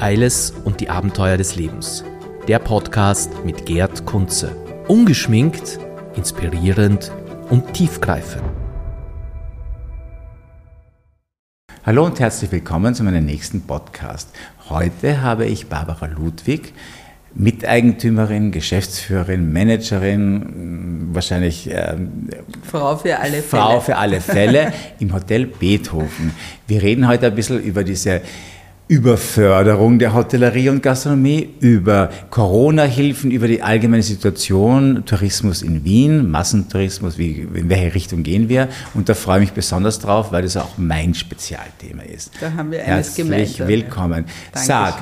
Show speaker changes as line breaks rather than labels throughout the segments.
Eiles und die Abenteuer des Lebens. Der Podcast mit Gerd Kunze. Ungeschminkt, inspirierend und tiefgreifend.
Hallo und herzlich willkommen zu meinem nächsten Podcast. Heute habe ich Barbara Ludwig, Miteigentümerin, Geschäftsführerin, Managerin, wahrscheinlich äh,
Frau für alle Fälle.
Frau für alle Fälle im Hotel Beethoven. Wir reden heute ein bisschen über diese Überförderung der Hotellerie und Gastronomie, über Corona-Hilfen, über die allgemeine Situation, Tourismus in Wien, Massentourismus, wie, in welche Richtung gehen wir? Und da freue ich mich besonders drauf, weil das auch mein Spezialthema ist.
Da haben wir eines
Herzlich
gemeinsam.
willkommen.
Dankeschön.
Sag,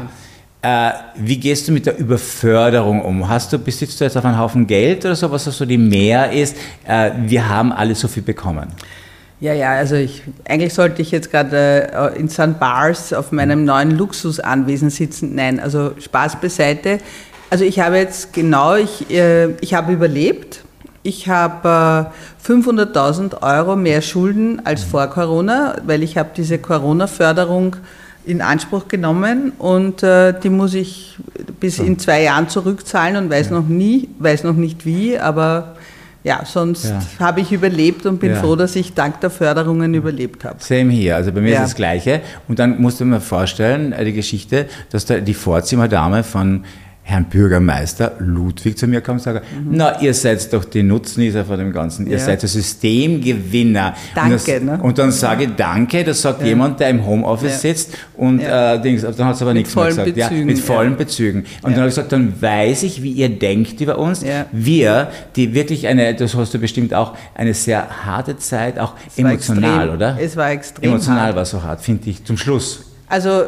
äh, wie gehst du mit der Überförderung um? Hast du, besitzt du jetzt auf einen Haufen Geld oder so, was so die Mehr ist? Äh, wir haben alle so viel bekommen.
Ja, ja, also ich, eigentlich sollte ich jetzt gerade äh, in St. Bars auf meinem neuen Luxusanwesen sitzen. Nein, also Spaß beiseite. Also ich habe jetzt genau, ich, äh, ich habe überlebt. Ich habe äh, 500.000 Euro mehr Schulden als vor Corona, weil ich habe diese Corona-Förderung in Anspruch genommen und äh, die muss ich bis in zwei Jahren zurückzahlen und weiß noch nie, weiß noch nicht wie, aber ja, sonst
Ja.
habe ich überlebt und bin
Ja.
froh, dass ich dank der Förderungen überlebt habe.
Same hier. Also bei mir
Ja.
ist das Gleiche. Und dann musst du mir vorstellen, äh, die Geschichte, dass da die Vorzimmerdame von Herrn Bürgermeister Ludwig zu mir kam und sagte, na, ihr seid doch die Nutznießer von dem Ganzen. Ihr
Mhm. Ja.
seid der Systemgewinner.
Danke,
Und, das,
ne?
und dann sage ich Danke, das sagt jemand, der im Homeoffice
Ja.
sitzt und
Ja.
äh, Dings, dann hat es aber
Mit
nichts mehr gesagt. Ja,
Bezügen,
mit vollen
ja.
Bezügen. Und
Ja.
dann habe ich gesagt, dann weiß ich, wie ihr denkt über uns.
Ja.
Wir, die wirklich eine, das hast du bestimmt auch, eine sehr harte Zeit, auch
Es
emotional,
extrem,
oder?
Es war extrem
Emotional
hart.
war so hart, finde ich, zum Schluss.
Also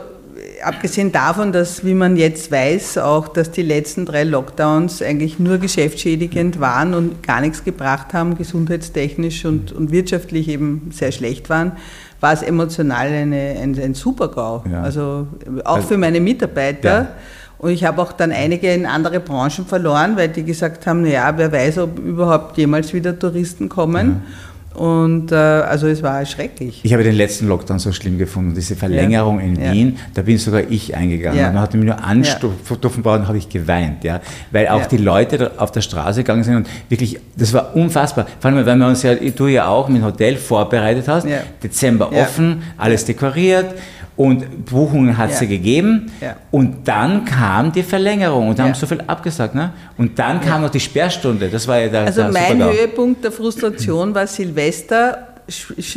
abgesehen davon, dass, wie man jetzt weiß, auch, dass die letzten drei Lockdowns eigentlich nur geschäftsschädigend waren und gar nichts gebracht haben, gesundheitstechnisch und, und wirtschaftlich eben sehr schlecht waren, war es emotional eine, ein, ein Super-GAU.
Ja.
Also auch
Also-
für meine Mitarbeiter.
Ja.
Und ich habe auch dann einige in andere Branchen verloren, weil die gesagt haben, naja, wer weiß, ob überhaupt jemals wieder Touristen kommen. Und äh, also es war schrecklich.
Ich habe den letzten Lockdown so schlimm gefunden, diese Verlängerung in
Ja.
Wien, da bin sogar ich eingegangen.
Ja.
Man hatte mich nur anstupfen brauchen, habe ich geweint, ja, weil auch
Ja.
die Leute auf der Straße gegangen sind und wirklich, das war unfassbar. Vor allem, weil wir uns ja, du ja auch mit dem Hotel vorbereitet hast,
Ja.
Dezember
Ja.
offen, alles dekoriert und Buchungen hat
Ja.
sie gegeben
Ja.
und dann kam die Verlängerung und da
Ja.
haben so viel abgesagt, ne? Und dann kam noch die Sperrstunde, das war ja der,
Also
der
mein
Super-GAU.
Höhepunkt der Frustration war Silvester,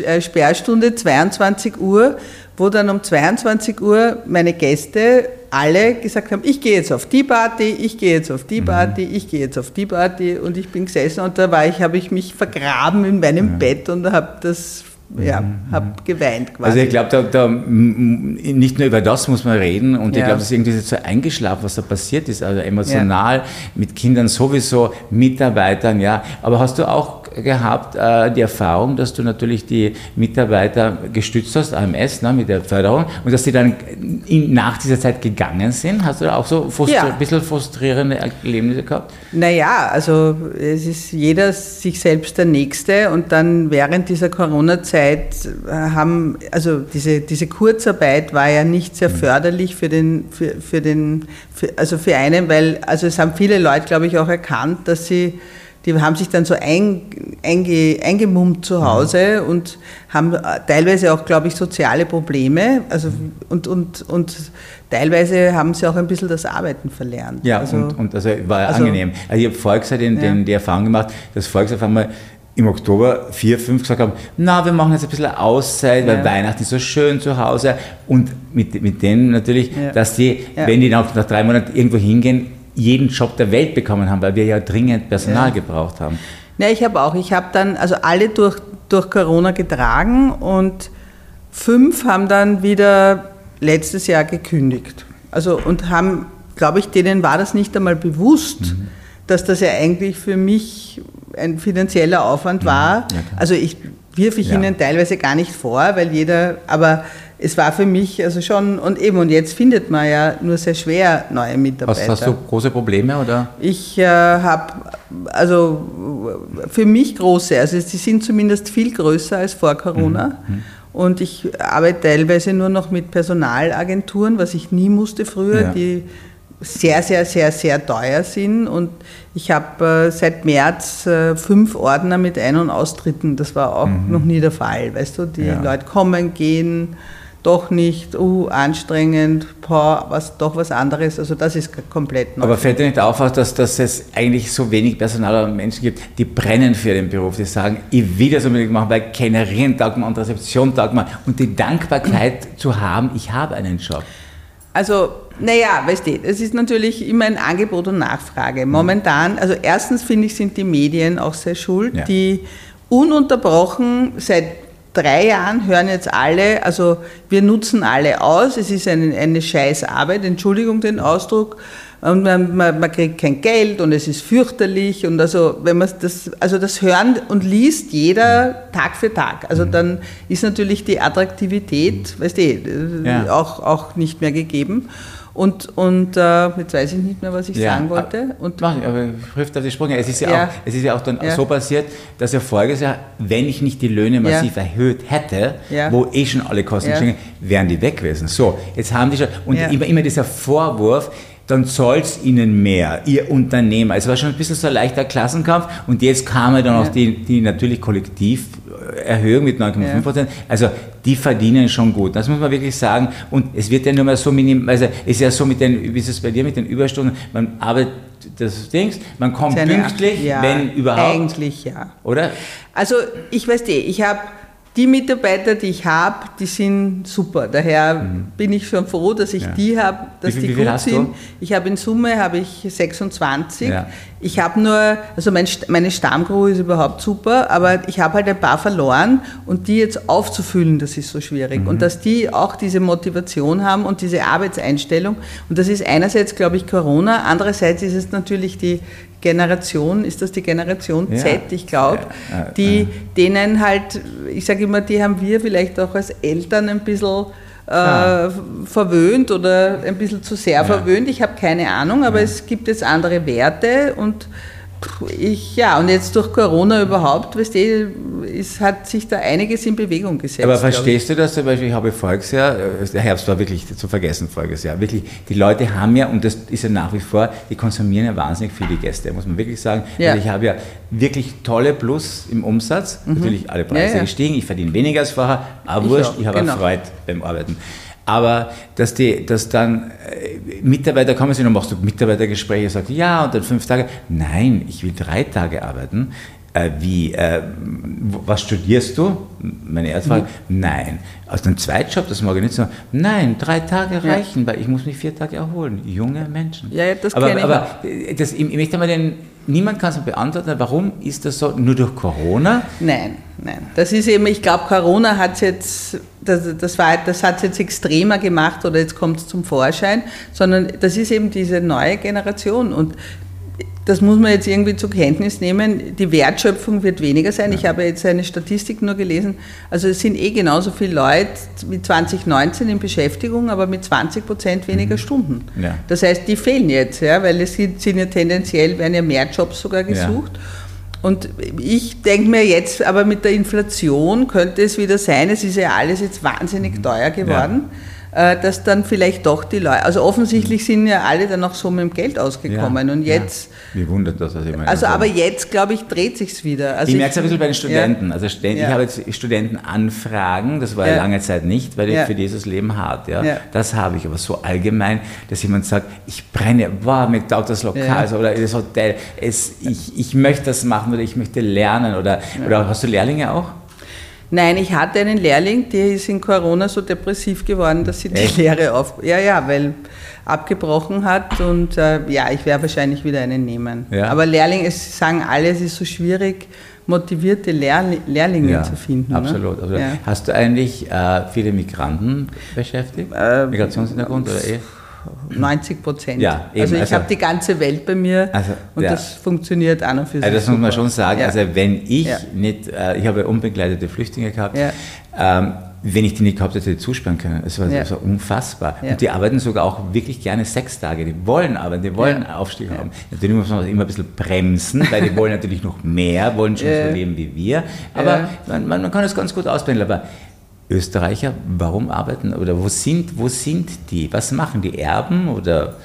äh, Sperrstunde 22 Uhr, wo dann um 22 Uhr meine Gäste alle gesagt haben, ich gehe jetzt auf die Party, ich gehe jetzt auf die
Mhm.
Party, ich gehe jetzt auf die Party und ich bin gesessen und da war ich, habe ich mich vergraben in meinem Bett und habe das, ja, habe geweint quasi.
Also ich glaube, da, da, nicht nur über das muss man reden und ich
Ja.
glaube, das ist irgendwie so eingeschlafen, was da passiert ist, also emotional, mit Kindern sowieso, Mitarbeitern, ja. Aber hast du auch gehabt äh, die Erfahrung, dass du natürlich die Mitarbeiter gestützt hast, AMS, ne, mit der Förderung, und dass die dann in, nach dieser Zeit gegangen sind? Hast du da auch so
Ja.
ein bisschen frustrierende Erlebnisse gehabt?
Naja, also es ist jeder sich selbst der Nächste und dann während dieser Corona-Zeit äh, haben, also diese, diese Kurzarbeit war ja nicht sehr förderlich für den, für, für den, für, also für einen, weil, also es haben viele Leute, glaube ich, auch erkannt, dass sie, die haben sich dann so ein, einge, eingemummt zu Hause und haben teilweise auch, glaube ich, soziale Probleme, also und, und, und teilweise haben sie auch ein bisschen das Arbeiten verlernt.
Ja,
also,
und, und also war ja
also-
angenehm. Also ich habe Volkswagen den,
Ja.
den, die Erfahrung gemacht, dass Volkswagen auf einmal im Oktober vier, fünf gesagt haben, na, wir machen jetzt ein bisschen Auszeit, weil
Ja.
Weihnachten ist so schön zu Hause. Und mit, mit denen natürlich,
Ja.
dass die, wenn die nach, nach drei Monaten irgendwo hingehen, jeden Job der Welt bekommen haben, weil wir ja dringend Personal
Ja.
gebraucht haben.
Ja, ich habe auch. Ich habe dann, also alle durch, durch Corona getragen und fünf haben dann wieder letztes Jahr gekündigt. Also und haben, glaube ich, denen war das nicht einmal bewusst,
Mhm.
dass das ja eigentlich für mich ein finanzieller Aufwand war.
Mhm. Ja, klar.
also ich wirf ich
Ja.
ihnen teilweise gar nicht vor, weil jeder, aber es war für mich also schon, und eben, und jetzt findet man ja nur sehr schwer neue Mitarbeiter.
Hast, hast du große Probleme oder?
Ich äh, habe, also für mich große, also sie sind zumindest viel größer als vor Corona. Und ich arbeite teilweise nur noch mit Personalagenturen, was ich nie musste früher,
Ja.
die sehr, sehr, sehr, sehr teuer sind. Und ich habe äh, seit März äh, fünf Ordner mit Ein- und Austritten. Das war auch noch nie der Fall. Weißt du, die
Mhm. Ja.
Leute kommen, gehen, doch nicht, uh, anstrengend, boah, was, doch was anderes. Also das ist komplett neu.
Aber fällt dir nicht auf, dass, dass es eigentlich so wenig Personal und Menschen gibt, die brennen für den Beruf, die sagen, ich will das unbedingt machen, weil Generieren taugt mir und Rezeption taugt mir und die Dankbarkeit zu haben, ich habe einen Job.
Also, naja, weißt du, es ist natürlich immer ein Angebot und Nachfrage. Momentan, also erstens finde ich, sind die Medien auch sehr schuld,
Ja.
die ununterbrochen seit drei Jahren hören jetzt alle, also wir nutzen alle aus, es ist eine, eine scheiß Arbeit, Entschuldigung den Ausdruck, und man, man, man kriegt kein Geld und es ist fürchterlich und also wenn man das, also das hören und liest jeder Tag für Tag, also dann ist natürlich die Attraktivität, weißt du,
Ja.
auch, auch nicht mehr gegeben. Und, und äh, jetzt weiß ich nicht mehr, was ich sagen wollte. Und
Mach, aber prüft auf die Sprünge. Es ist ja,
Ja.
Auch, es ist ja auch dann
Ja.
so passiert, dass ja voriges Jahr, wenn ich nicht die Löhne massiv erhöht hätte,
Ja.
wo eh schon alle Kosten
Ja.
gestiegen wären die weg gewesen. So, jetzt haben die schon, und
Ja.
immer, immer dieser Vorwurf, dann es ihnen mehr, ihr Unternehmer. Es war schon ein bisschen so ein leichter Klassenkampf und jetzt kam ja dann auch
Ja.
die, die natürlich Kollektiverhöhung mit 9,5 Prozent. Also die verdienen schon gut. Das muss man wirklich sagen. Und es wird ja nur mal so minim, also es ist ja so mit den, wie ist es bei dir mit den Überstunden, man arbeitet das Dings, man kommt
seine-
pünktlich,
ja,
wenn überhaupt,
Eigentlich ja.
oder?
Also ich weiß eh, ich habe die Mitarbeiter, die ich habe, die sind super. Daher bin ich schon froh, dass ich
Mhm. Ja.
die habe, dass
Wie
die
wie
gut
du?
sind. Ich habe in Summe habe ich 26.
Ja.
Ich habe nur, also mein, meine Stammcrew ist überhaupt super, aber ich habe halt ein paar verloren und die jetzt aufzufüllen, das ist so schwierig.
Mhm.
Und dass die auch diese Motivation haben und diese Arbeitseinstellung. Und das ist einerseits, glaube ich, Corona, andererseits ist es natürlich die Generation, ist das die Generation
Ja.
Z, ich glaube,
Ja, ja,
die
ja.
denen halt, ich sage immer, die haben wir vielleicht auch als Eltern ein bisschen äh,
Ah.
verwöhnt oder ein bisschen zu sehr
Ja.
verwöhnt. Ich habe keine Ahnung, aber es gibt jetzt andere Werte und ich, ja, und jetzt durch Corona überhaupt, weißt du, es hat sich da einiges in Bewegung gesetzt.
Aber verstehst du das zum Beispiel, ich habe voriges Jahr, äh, der Herbst war wirklich zu vergessen voriges Jahr, wirklich, die Leute haben ja, und das ist ja nach wie vor, die konsumieren ja wahnsinnig viele Gäste, muss man wirklich sagen.
Ja.
Ich habe ja wirklich tolle Plus im Umsatz, natürlich alle Preise
Mhm. Ja, ja.
gestiegen, ich verdiene weniger als vorher, aber
Ich
wurscht,
auch,
ich habe
genau.
Freude beim Arbeiten. Aber dass, die, dass dann äh, Mitarbeiter kommen, sind und machst du Mitarbeitergespräche, sagt ja, und dann fünf Tage. Nein, ich will drei Tage arbeiten. Äh, wie, äh, was studierst du? Meine erste Frage, nein. Aus einem Zweitjob, das mag ich nicht so. Nein, drei Tage
Ja.
reichen, weil ich muss mich vier Tage erholen. Junge Menschen.
Ja, ja, das
aber,
kenn ich
aber äh, das, ich, möchte mal den, niemand kann es beantworten, warum ist das so? Nur durch Corona?
Nein, nein. Das ist eben, ich glaube, Corona hat jetzt, das, das, war, das hat jetzt extremer gemacht oder jetzt kommt es zum Vorschein, sondern das ist eben diese neue Generation und das muss man jetzt irgendwie zur Kenntnis nehmen. Die Wertschöpfung wird weniger sein. Ich habe jetzt eine Statistik nur gelesen. Also es sind eh genauso viele Leute wie 2019 in Beschäftigung, aber mit 20 Prozent weniger Stunden.
Ja.
Das heißt, die fehlen jetzt, ja, weil es sind, ja tendenziell, werden ja mehr Jobs sogar gesucht. Und ich denke mir jetzt, aber mit der Inflation könnte es wieder sein, es ist ja alles jetzt wahnsinnig teuer geworden, äh, dass dann vielleicht doch die Leute, also offensichtlich sind ja alle dann auch so mit dem Geld ausgekommen und jetzt,
Ja. Wie wundert das, was ich meine.
also aber jetzt glaube ich dreht sich's wieder. Also
ich merke es ein bisschen bei den Studenten.
Ja.
Also Studenten,
Ja.
ich habe jetzt Studentenanfragen, das war ja
Ja.
lange Zeit nicht, weil ich
Ja.
für dieses Leben hart. Ja.
Ja.
Das habe ich, aber so allgemein, dass jemand sagt, ich brenne, wow, mir taugt das Lokal
Ja.
also, oder das Hotel, es, ich, ich möchte das machen oder ich möchte lernen. Oder, oder hast du Lehrlinge auch?
Nein, ich hatte einen Lehrling, der ist in Corona so depressiv geworden, dass sie die
Echt?
Lehre auf, ja, ja, weil abgebrochen hat und äh, ja, ich werde wahrscheinlich wieder einen nehmen.
Ja.
Aber Lehrling, es sagen alle, es ist so schwierig, motivierte Lehrli Lehrlinge zu finden.
Absolut.
Ne?
absolut.
Ja.
Hast du eigentlich äh, viele Migranten beschäftigt?
Äh,
Migrationshintergrund oder eh?
90 Prozent.
Ja, eben,
also ich
also-
habe die ganze Welt bei mir
Also,
und
ja.
das funktioniert an und für sich.
Also das muss man
super.
schon sagen.
Ja.
Also wenn ich
Ja.
nicht, äh, ich habe unbegleitete Flüchtlinge gehabt, ähm, wenn ich die nicht gehabt hätte, hätte zusperren können. Es war,
Ja.
war unfassbar.
Ja.
Und die arbeiten sogar auch wirklich gerne sechs Tage. Die wollen arbeiten, die wollen
Ja.
Aufstieg haben. Natürlich muss man das immer ein bisschen bremsen, weil die wollen natürlich noch mehr, wollen schon so leben wie wir. Aber man, man, man kann es ganz gut auspendeln. Aber Österreicher, warum arbeiten oder wo sind, wo sind die? Was machen die Erben oder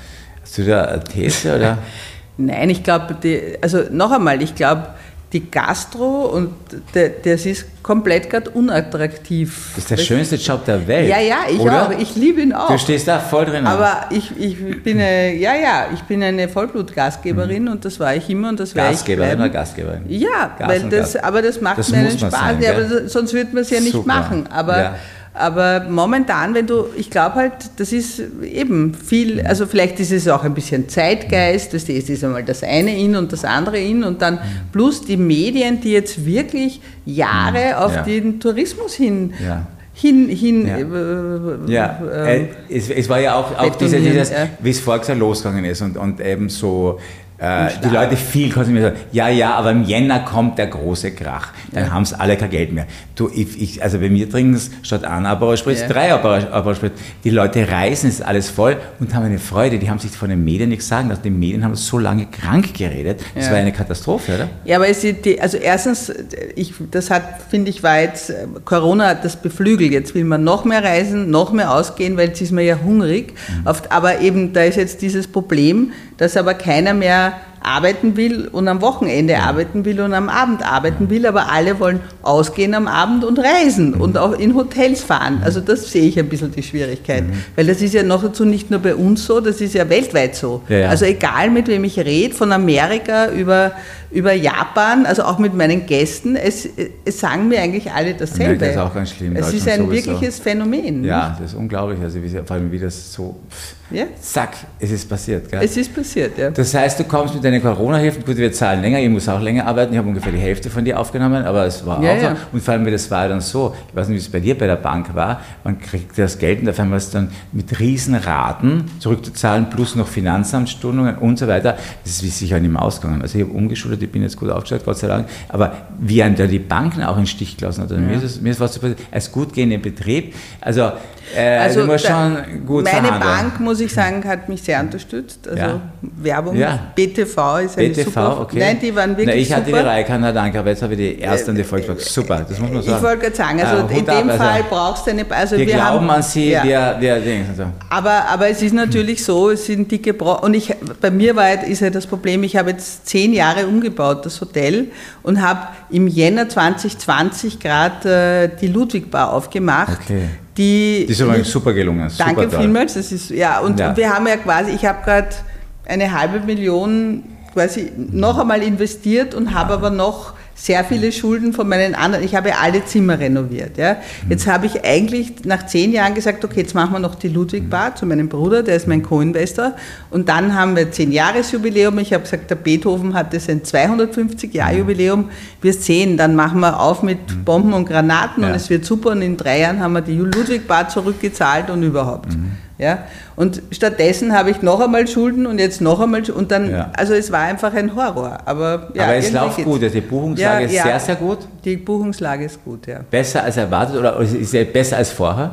hast du da eine These oder?
Nein, ich glaube, also noch einmal, ich glaube, die Gastro und das ist komplett gerade unattraktiv.
Das ist der schönste Job der Welt.
Ja, ja, ich
oder?
auch. Ich liebe ihn auch.
Du stehst da voll drin.
Aber ich, ich bin eine, ja, ja, ich bin eine Vollblutgastgeberin mhm. und das war ich immer und das werde ich
Gastgeberin oder Gastgeberin?
Ja,
Gas
weil das, aber das macht
das
mir einen
Spaß.
Sein, ja, aber sonst würde man es ja nicht
Super.
machen. Aber
Ja.
Aber momentan, wenn du, ich glaube halt, das ist eben viel, also vielleicht ist es auch ein bisschen Zeitgeist, das ist, ist einmal das eine in und das andere in und dann plus die Medien, die jetzt wirklich Jahre auf
Ja.
den Tourismus hin,
Ja.
hin, hin,
Ja.
äh, äh,
es, es war ja auch, auch diese,
betonieren,
dieses, wie es Jahr losgegangen ist und, und eben so äh, die. Leute viel konsumieren. sagen, Ja, ja, aber im Jänner kommt der große Krach. Dann haben es alle kein Geld mehr. Du, ich, ich, also bei mir trinken es statt einer Aperol Spritz
Ja.
drei Aperol Aperol Spritz. Die Leute reisen, es ist alles voll und haben eine Freude. Die haben sich von den Medien nichts sagen lassen. Die Medien haben so lange krank geredet. Das
Ja.
war eine Katastrophe, oder?
Ja, aber es also erstens, ich, das hat, finde ich, war jetzt, äh, Corona hat das beflügelt. Jetzt will man noch mehr reisen, noch mehr ausgehen, weil jetzt ist man ja hungrig. Auf, aber eben, da ist jetzt dieses Problem, dass aber keiner mehr Ana arbeiten will und am Wochenende arbeiten will und am Abend arbeiten will, aber alle wollen ausgehen am Abend und reisen und auch in Hotels fahren. Also das sehe ich ein bisschen die Schwierigkeit, weil das ist ja noch dazu nicht nur bei uns so, das ist ja weltweit so.
Ja, ja.
Also egal mit wem ich rede, von Amerika über, über Japan, also auch mit meinen Gästen, es, es sagen mir eigentlich alle dasselbe.
Amerika ist auch ganz schlimm,
Es ist ein
sowieso.
wirkliches Phänomen.
Ja, das ist unglaublich. Also wie, vor allem wie das so,
Ja?
zack, es ist passiert. Gell?
Es ist passiert, ja.
Das heißt, du kommst mit deinen Corona-Hilfen, gut, wir zahlen länger, ich muss auch länger arbeiten, ich habe ungefähr die Hälfte von dir aufgenommen, aber es war
Ja,
auch
ja.
so. Und vor allem, das war dann so, ich weiß nicht, wie es bei dir bei der Bank war, man kriegt das Geld und auf einmal ist dann mit Riesenraten zurückzuzahlen, plus noch Finanzamtsstundungen und so weiter. Das ist wie sicher nicht mehr ausgegangen. Also ich habe umgeschult, ich bin jetzt gut aufgestellt, Gott sei Dank, aber wie einen da die Banken auch in Stich gelassen hat. Also Mir ist es mir ist was so passiert, als gut gehender Betrieb, also, äh, musst
da-
schon gut
Meine
verhandeln.
Bank, muss ich sagen, hat mich sehr unterstützt. Also
Ja.
Werbung,
Ja.
BTV ist eine
BTV,
super.
okay.
Nein, die waren wirklich
Na, ich hatte
super. Äh,
die Reikana, danke, aber jetzt habe ich die erste und die Volksbank. Super, das muss man sagen.
Ich wollte gerade sagen, also
Äh,
in
Hut ab,
dem
also
Fall brauchst du eine. Also
wir,
wir
glauben
haben,
an sie,
ja.
wir, wir Dings. Also.
Aber, aber es ist natürlich so, es sind dicke Bro und ich, bei mir war, ist ja das Problem, ich habe jetzt zehn Jahre umgebaut, das Hotel, und habe im Jänner 2020 gerade äh, die Ludwig-Bar aufgemacht.
Okay.
Die,
Die ist aber super gelungen. Super
Danke
toll.
vielmals. Das ist, ja, und,
Ja.
und wir haben ja quasi, ich habe gerade eine halbe Million quasi noch einmal investiert und habe aber noch sehr viele Schulden von meinen anderen. Ich habe alle Zimmer renoviert. Ja. Jetzt habe ich eigentlich nach zehn Jahren gesagt, okay, jetzt machen wir noch die Ludwig Bar zu meinem Bruder, der ist mein Co-Investor. Und dann haben wir zehn Jahresjubiläum. Ich habe gesagt, der Beethoven hatte sein 250 Jahr Jubiläum. Wir sehen, dann machen wir auf mit Bomben und Granaten
Ja.
und es wird super. Und in drei Jahren haben wir die Ludwig Bar zurückgezahlt und überhaupt.
Mhm.
Ja? Und stattdessen habe ich noch einmal Schulden und jetzt noch einmal Schulden. Und dann,
Ja.
also es war einfach ein Horror. Aber, ja,
aber es läuft gut, also die Buchungslage ist sehr, sehr gut.
Die Buchungslage ist gut, ja.
Besser als erwartet oder ist sie besser als vorher?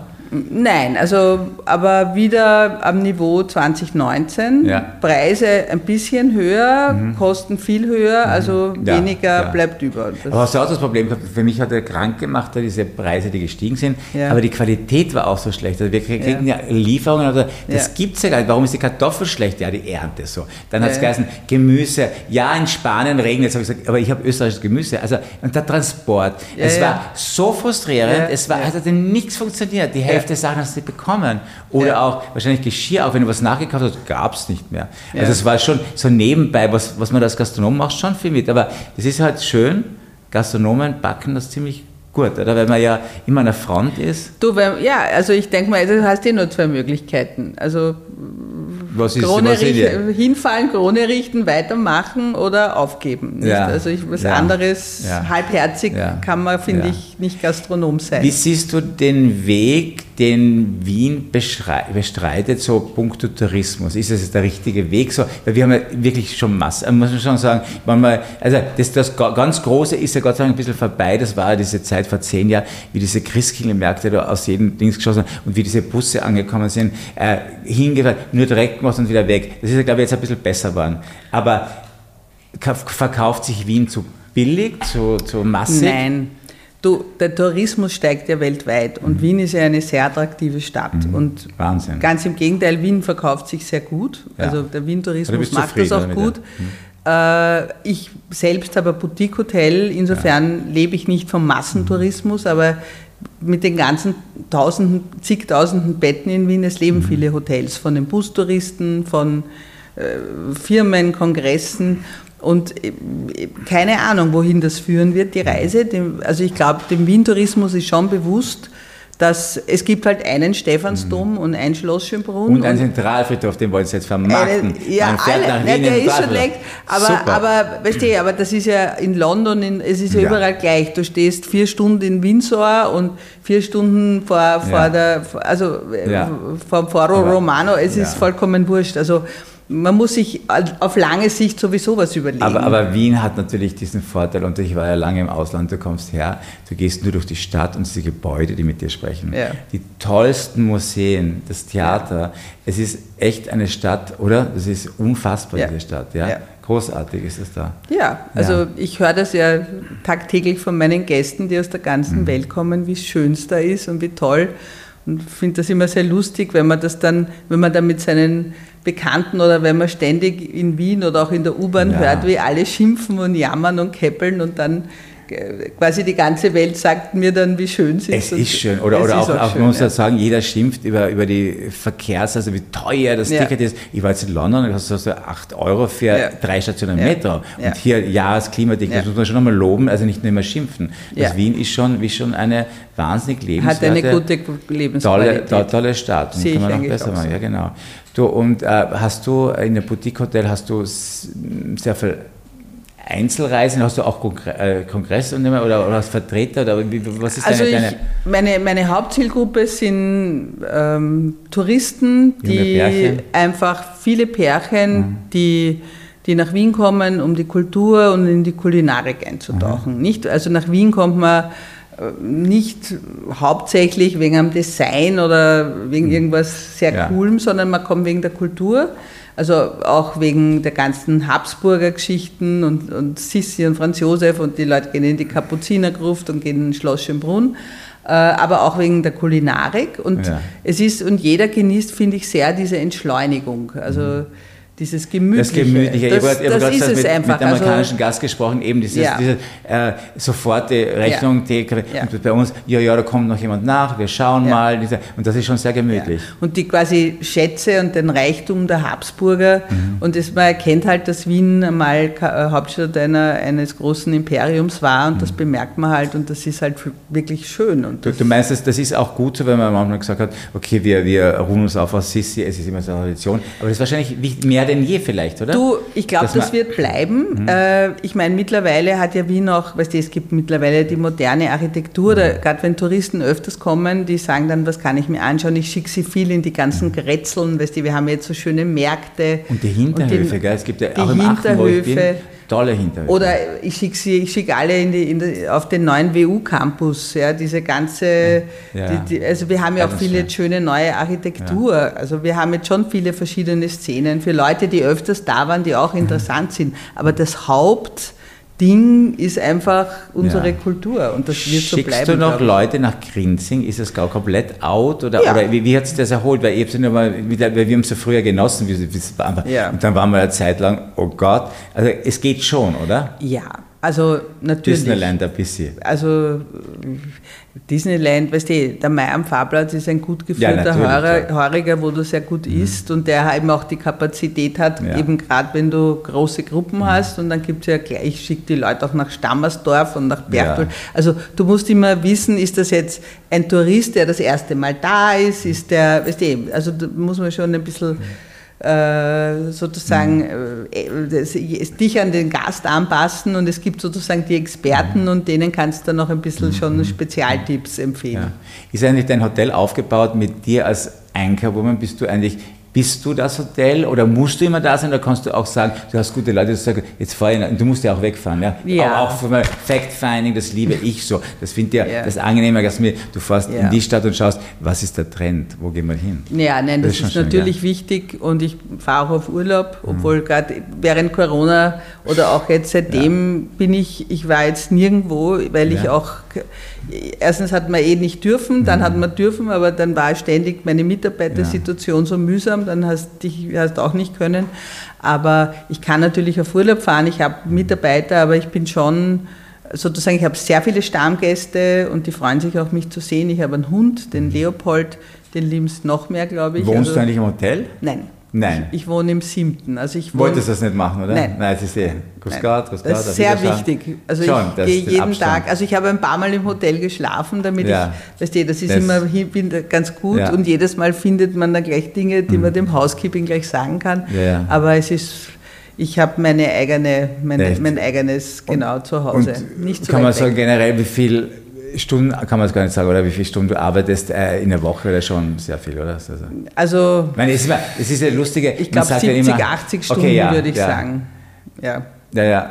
Nein, also aber wieder am Niveau 2019.
Ja.
Preise ein bisschen höher, Kosten viel höher, also
Mhm. Ja,
weniger
ja.
bleibt über. Das-
Aber hast du auch das Problem gehabt? Für mich hat er krank gemacht, diese Preise, die gestiegen sind. Aber die Qualität war auch so schlecht. Also wir kriegen ja, Lieferungen, also das
Ja.
gibt's ja gar nicht. Warum ist die Kartoffel schlecht? Ja, die Ernte so. Dann hat's
Ja.
geheißen, Gemüse. Ja, in Spanien regnet es. aber ich habe österreichisches Gemüse. Also, und der Transport. Es war so frustrierend. Es war, es hat nichts funktioniert. Die Hälfte der Sachen hast du nicht bekommen. Oder
Ja.
auch wahrscheinlich Geschirr, auch wenn du was nachgekauft hast, gab's nicht mehr.
Ja.
Also es war schon so nebenbei, was, was man als Gastronom macht, schon viel mit. Aber das ist halt schön, Gastronomen backen das ziemlich gut, oder? Weil man ja immer an der Front ist.
Du, wenn, ja, also ich denke mal, du hast eh nur zwei Möglichkeiten. Also
Was ist,
Krone
was
richten, hinfallen, Krone richten, weitermachen oder aufgeben.
Ja.
Also ich, was
Ja.
anderes,
Ja.
halbherzig,
Ja.
kann man, finde
Ja.
ich, nicht Gastronom sein.
Wie siehst du den Weg, den Wien bestreitet, so puncto Tourismus? Ist es der richtige Weg? So, weil wir haben ja wirklich schon Masse, muss man schon sagen, manchmal, also das, das ga- ganz Große ist ja Gott sei Dank ein bisschen vorbei, das war ja diese Zeit vor zehn Jahren, wie diese Christkindlmärkte da aus jedem Dings geschossen haben und wie diese Busse angekommen sind, äh, hingefahren, nur Dreck gemacht und wieder weg. Das ist ja, glaube ich, jetzt ein bisschen besser geworden. Aber ka- verkauft sich Wien zu billig, zu, zu massig?
Nein. Du, der Tourismus steigt ja weltweit und mhm. Wien ist ja eine sehr attraktive Stadt. Mhm. Und
Wahnsinn.
Ganz im Gegenteil, Wien verkauft sich sehr gut. Ja. Also der Wien-Tourismus macht das auch gut. Mhm. Äh, ich selbst habe ein Boutique-Hotel, insofern ja. lebe ich nicht vom Massentourismus, aber mit den ganzen tausenden, zigtausenden Betten in Wien, es leben mhm. viele Hotels, von den Bustouristen, von äh, Firmen, Kongressen und äh, keine Ahnung, wohin das führen wird, die Reise. Also ich glaube, dem Wien-Tourismus ist schon bewusst, dass es gibt halt einen Stephansdom mhm. und ein Schloss Schönbrunn.
Und einen Zentralfriedhof, den wollen sie jetzt vermarkten.
Eine, ja, alle, nach Wien ja, der ist schon leicht. Aber, aber, weißt du, aber das ist ja in London, in, es ist ja, ja, überall gleich. Du stehst vier Stunden in Windsor und vier Stunden vor, vor ja. der, also ja. vor Foro Romano, es ist vollkommen wurscht. Also man muss sich auf lange Sicht sowieso was überlegen.
Aber, aber, Wien hat natürlich diesen Vorteil, und ich war ja lange im Ausland, du kommst her, du gehst nur durch die Stadt und die Gebäude, die mit dir sprechen. Ja. Die tollsten Museen, das Theater. Ja. Es ist echt eine Stadt, oder? Es ist unfassbar, ja. diese Stadt. Ja? Großartig ist es da.
Ja, also ich höre das ja tagtäglich von meinen Gästen, die aus der ganzen mhm. Welt kommen, wie schön es da ist und wie toll. Und finde das immer sehr lustig, wenn man das dann, wenn man dann mit seinen Bekannten oder wenn man ständig in Wien oder auch in der U-Bahn ja. hört, wie alle schimpfen und jammern und keppeln und dann quasi die ganze Welt sagt mir dann, wie schön
es ist. Es ist schön. Oder, oder auch, auch, auch schön, man muss ja. sagen, jeder schimpft über, über die Verkehrs-, also wie teuer das ja. Ticket ist. Ich war jetzt in London, das kostet 8 Euro für ja. drei Stationen Metro. Und hier, ja, das Klimadicht, das muss man schon einmal loben, also nicht nur immer schimpfen. Das Wien ist schon, wie schon eine wahnsinnig lebenswerte,
Hat eine gute Lebensqualität.
Tolle, tolle Stadt.
Sehe kann man noch besser
machen. Ja, genau. Du, und äh, hast du in der Boutique-Hotel, hast du sehr viel Einzelreisen? Hast du auch äh, Kongresse oder, oder als Vertreter? Oder was ist
also deine, deine meine, meine Hauptzielgruppe sind ähm, Touristen, die einfach viele Pärchen, mhm. die, die nach Wien kommen, um die Kultur und in die Kulinarik einzutauchen. Mhm. Nicht, also nach Wien kommt man äh, nicht hauptsächlich wegen einem Design oder wegen mhm. irgendwas sehr ja. Coolem, sondern man kommt wegen der Kultur. Also auch wegen der ganzen Habsburger Geschichten und, und Sissi und Franz Josef und die Leute gehen in die Kapuzinergruft und gehen in Schloss Schönbrunn. Äh, aber auch wegen der Kulinarik. Und ja. es ist, und jeder genießt, finde ich, sehr diese Entschleunigung. Also mhm dieses Gemütliche.
Das Gemütliche. Das, ich habe gerade das, das mit, einfach. mit dem also amerikanischen also, Gast gesprochen, eben dieses, ja. diese äh, soforte Rechnung, ja. die, ja. bei uns, ja, ja, da kommt noch jemand nach, wir schauen mal. Diese, und das ist schon sehr gemütlich.
Und die quasi Schätze und den Reichtum der Habsburger. Mhm. Und das, man erkennt halt, dass Wien mal äh, Hauptstadt einer, eines großen Imperiums war und mhm. das bemerkt man halt und das ist halt wirklich schön. Und
du, du meinst, das, das ist auch gut so, wenn man manchmal gesagt hat, okay, wir, wir ruhen uns auf aus Sissi, es ist immer so eine Tradition, aber das ist wahrscheinlich mehr denn je vielleicht, oder?
Du, ich glaube, das wird bleiben. Mhm. Äh, ich meine, mittlerweile hat ja Wien auch, weißt du, es gibt mittlerweile die moderne Architektur, mhm. gerade wenn Touristen öfters kommen, die sagen dann, was kann ich mir anschauen? Ich schicke sie viel in die ganzen Grätzeln, weißt du, wir haben jetzt so schöne Märkte.
Und die Hinterhöfe, und die, gell? Es gibt ja auch im Hinterhöfe. Tolle Hintergründe.
Oder ich schicke schicke alle in die, in die, auf den neuen WU-Campus, ja, diese ganze, ja. Die, die, also wir haben ja auch viele schön. schöne neue Architektur. Ja. Also wir haben jetzt schon viele verschiedene Szenen für Leute, die öfters da waren, die auch interessant sind. Aber das Haupt, Ding ist einfach unsere ja. Kultur und das wird so
bleiben.
Schickst
du noch Leute nach Grinzing? Ist es gar komplett out? Oder, ja. oder wie, wie, hat sich das erholt? Weil, ich ja mal, wir haben es ja früher genossen, wie, wie ja. und dann waren wir eine Zeit lang, oh Gott, also es geht schon, oder?
Ja, also natürlich.
Disneyland ein bisschen.
Also Disneyland, weißt du, der Mai am Fahrplatz ist ein gut geführter ja, Heuriger, wo du sehr gut mhm. isst und der eben auch die Kapazität hat, ja. eben gerade wenn du große Gruppen mhm. hast und dann gibt es ja gleich, ich schicke die Leute auch nach Stammersdorf und nach Berchtol. Ja. Also du musst immer wissen, ist das jetzt ein Tourist, der das erste Mal da ist, ist der, weißt du, also da muss man schon ein bisschen... Äh, sozusagen mhm. dich an den Gast anpassen und es gibt sozusagen die Experten mhm. und denen kannst du dann noch ein bisschen schon mhm. Spezialtipps empfehlen. Ja.
Ist eigentlich dein Hotel aufgebaut mit dir als Einkehrwoman? Bist du eigentlich bist du das Hotel oder musst du immer da sein? Oder kannst du auch sagen, du hast gute Leute, die sagen, jetzt fahr ich, du musst ja auch wegfahren. Ja?
ja.
Auch, auch für Fact-Finding, das liebe ich so. Das finde ich ja, das angenehmer, dass mir, du fährst ja. in die Stadt und schaust, was ist der Trend, wo gehen wir hin?
Ja, nein, das, das ist, ist natürlich schön, wichtig und ich fahre auch auf Urlaub, mhm. obwohl mhm. gerade während Corona oder auch jetzt seitdem bin ich, ich war jetzt nirgendwo, weil ich auch erstens hat man eh nicht dürfen, dann hat man dürfen, aber dann war ständig meine Mitarbeitersituation so mühsam, dann hast du hast auch nicht können. Aber ich kann natürlich auf Urlaub fahren, ich habe Mitarbeiter, aber ich bin schon sozusagen, ich habe sehr viele Stammgäste und die freuen sich auch, mich zu sehen. Ich habe einen Hund, den Leopold, den liebst noch mehr, glaube ich.
Wohnst also, du eigentlich im Hotel?
Nein.
Nein.
Ich, ich wohne im siebten. Also ich
Wolltest du das nicht machen, oder?
Nein.
Nein, das ist eh. Grüß Gott, grüß Gott.
Das ist sehr wichtig. Also Schon, ich gehe jeden Abstand. Tag, also ich habe ein paar Mal im Hotel geschlafen, damit ja. ich, weißt du, das ist das immer bin ganz gut ja. und jedes Mal findet man da gleich Dinge, die mhm. man dem Housekeeping gleich sagen kann. Ja. Aber es ist ich habe meine eigene, meine, mein eigenes genau zu Hause.
Und nicht so kann man sagen generell, wie viel Stunden, kann man es gar nicht sagen, oder wie viele Stunden du arbeitest äh, in der Woche oder schon sehr viel, oder? Also,
also
ich meine, es, ist immer, es ist ja lustige.
Ich glaube 70, ja immer, 80 Stunden okay, ja, würde ich ja. sagen. Ja.
Ja, ja.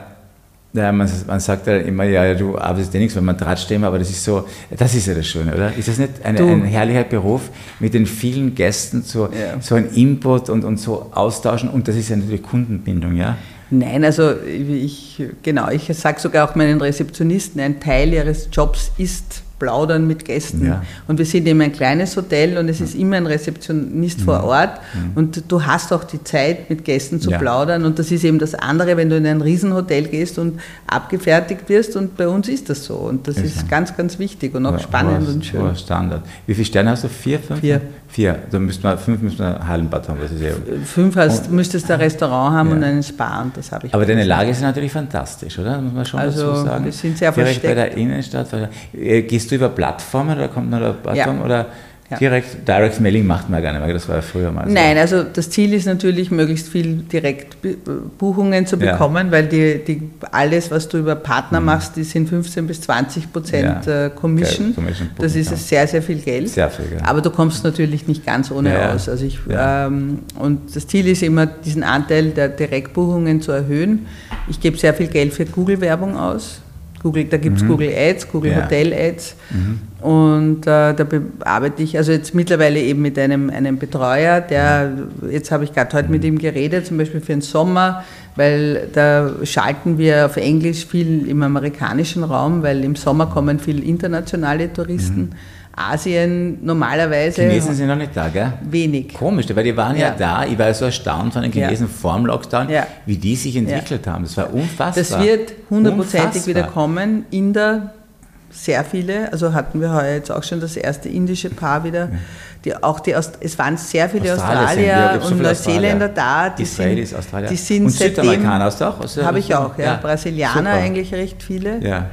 Ja, man, man sagt ja immer, ja, du arbeitest ja nichts, wenn man Draht stehen, aber das ist so, das ist ja das Schöne, oder? Ist das nicht eine, ein herrlicher Beruf, mit den vielen Gästen so, ja. so ein Input und, und so austauschen und das ist ja natürlich Kundenbindung, ja?
Nein, also ich, genau, ich sage sogar auch meinen Rezeptionisten, ein Teil ihres Jobs ist plaudern mit Gästen. Ja. Und wir sind eben ein kleines Hotel und es ist immer ein Rezeptionist mhm. vor Ort mhm. und du hast auch die Zeit, mit Gästen zu ja. plaudern und das ist eben das andere, wenn du in ein Riesenhotel gehst und abgefertigt wirst und bei uns ist das so und das ist, ist ganz, ganz wichtig und auch spannend und schön.
Standard. Wie viele Sterne hast du? Vier, fünf?
Vier.
Vier. Da müssten wir, fünf müssen wir Hallenbad haben. Das ist
eh fünf hast, müsstest ein Restaurant haben ja. und einen Spa und das habe ich.
Aber deine Lage ist natürlich fantastisch, oder? Muss man schon
also,
dazu sagen.
Wir sind sehr
Direkt
versteckt.
bei der Innenstadt. Äh, gehst du über Plattformen oder kommt noch eine Plattform? Ja. Oder ja. Direkt, Direct Mailing macht man gar nicht mehr, das war ja früher mal
so. Nein, also das Ziel ist natürlich, möglichst viel Direktbuchungen zu bekommen, ja. weil die, die, alles, was du über Partner mhm. machst, die sind 15 bis 20 Prozent ja. Äh, Commission. Commission das ist sehr, sehr viel Geld.
Sehr viel, ja.
Aber du kommst natürlich nicht ganz ohne aus. Also ich, ähm, und das Ziel ist immer, diesen Anteil der Direktbuchungen zu erhöhen. Ich gebe sehr viel Geld für Google-Werbung aus. Google, da gibt es mhm. Google Ads, Google ja. Hotel Ads. Mhm. Und äh, da arbeite ich also jetzt mittlerweile eben mit einem, einem Betreuer, der, jetzt habe ich gerade heute mit ihm geredet, zum Beispiel für den Sommer, weil da schalten wir auf Englisch viel im amerikanischen Raum, weil im Sommer kommen viel internationale Touristen. Mhm. Asien normalerweise.
Chinesen sind noch nicht da, gell?
Wenig.
Komisch, weil die waren ja, ja da. Ich war so erstaunt von den Chinesen ja. vor dem Lockdown, ja. wie die sich entwickelt haben. Das war unfassbar.
Das wird hundertprozentig wieder kommen. Inder, sehr viele. Also hatten wir heuer jetzt auch schon das erste indische Paar wieder. Die, auch die, es waren sehr viele Australier, und Neuseeländer da.
Die Israelis, sind, Australier.
Die sind
und Südamerikaner hast du auch?
Habe ich auch, ja. Brasilianer Super. eigentlich recht viele. Ja.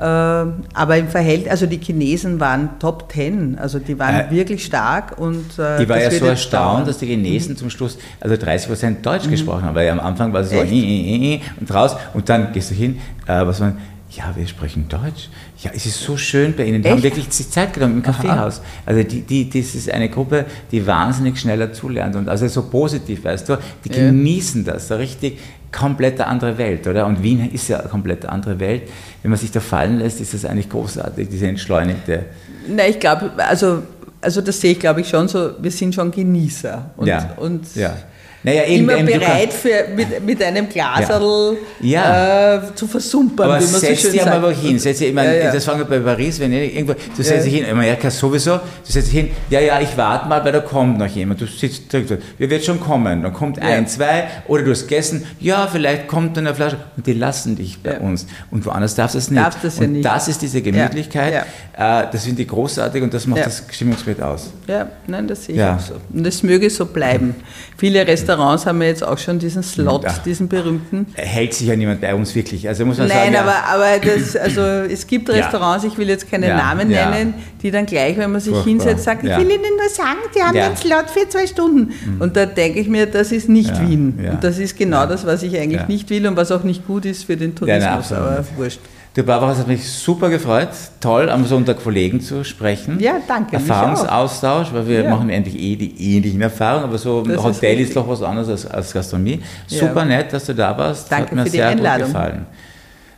Ähm, aber im Verhältnis, also die Chinesen waren Top Ten, also die waren äh, wirklich stark. Und,
äh, ich war ja so erstaunt, dass die Chinesen mhm. zum Schluss also 30 Prozent Deutsch mhm. gesprochen haben, weil am Anfang war es so äh, äh, äh, und raus und dann gehst du hin, äh, was man, ja, wir sprechen Deutsch. Ja, es ist so schön bei Ihnen. Die Echt? haben wirklich die Zeit genommen im Kaffeehaus. Also die, die, das ist eine Gruppe, die wahnsinnig schneller zulernt und also so positiv, weißt du, die ja. genießen das, so richtig komplett andere Welt, oder? Und Wien ist ja eine komplett andere Welt. Wenn man sich da fallen lässt, ist das eigentlich großartig, diese entschleunigte.
Na, ich glaube, also, also das sehe ich, glaube ich, schon so, wir sind schon Genießer. Und,
ja.
und
ja
naja, eben, immer bereit für, mit, mit einem Glaserl ja. Äh, zu versumpern,
aber wie man setz so schön dich einmal hin. Setz dich, ich meine, ja, ja. Das fangen wir bei Paris, wenn ich irgendwo, du setzt dich hin, Amerika sowieso, du setzt dich hin, ja, ja, ich warte mal, weil da kommt noch jemand. Du sitzt, wir wird schon kommen. Dann kommt ein, zwei, oder du hast gegessen, ja, vielleicht kommt dann eine Flasche. Und die lassen dich bei uns. Und woanders darfst du es nicht.
Darfst das
und
nicht.
das ist diese Gemütlichkeit, äh, das finde ich großartig und das macht das Stimmungsbild aus.
Ja, nein, das sehe ich auch so. Und das möge so bleiben. Viele Restaurants haben wir jetzt auch schon diesen Slot, ja. diesen berühmten.
Hält sich ja niemand bei uns wirklich. Also muss man
Nein,
sagen,
aber, ja. aber das, also es gibt Restaurants, ich will jetzt keine Namen nennen, die dann gleich, wenn man sich Furchtbar. hinsetzt, sagen, ich will Ihnen nur sagen, die haben den Slot für zwei Stunden. Mhm. Und da denke ich mir, das ist nicht Wien. Und das ist genau das, was ich eigentlich nicht will und was auch nicht gut ist für den Tourismus, aber wurscht.
Du Barbara, es hat mich super gefreut. Toll, am Sonntag Kollegen zu sprechen.
Ja, danke.
Erfahrungsaustausch, weil wir ja. machen endlich eh die ähnlichen Erfahrungen, aber so das Hotel ist, ist, doch was anderes als, als Gastronomie. Super ja. nett, dass du da warst.
Danke
hat mir
für
sehr
die Einladung.
gut gefallen.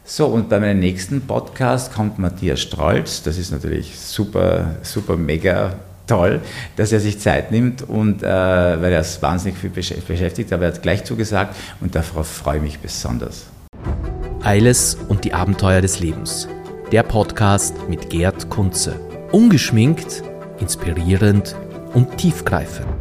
So, und bei meinem nächsten Podcast kommt Matthias Strolz. Das ist natürlich super, super mega toll, dass er sich Zeit nimmt und äh, weil er ist wahnsinnig viel beschäftigt, aber er hat gleich zugesagt und darauf freue ich mich besonders.
Eiles und die Abenteuer des Lebens. der Podcast mit Gerd Kunze. Ungeschminkt, inspirierend und tiefgreifend.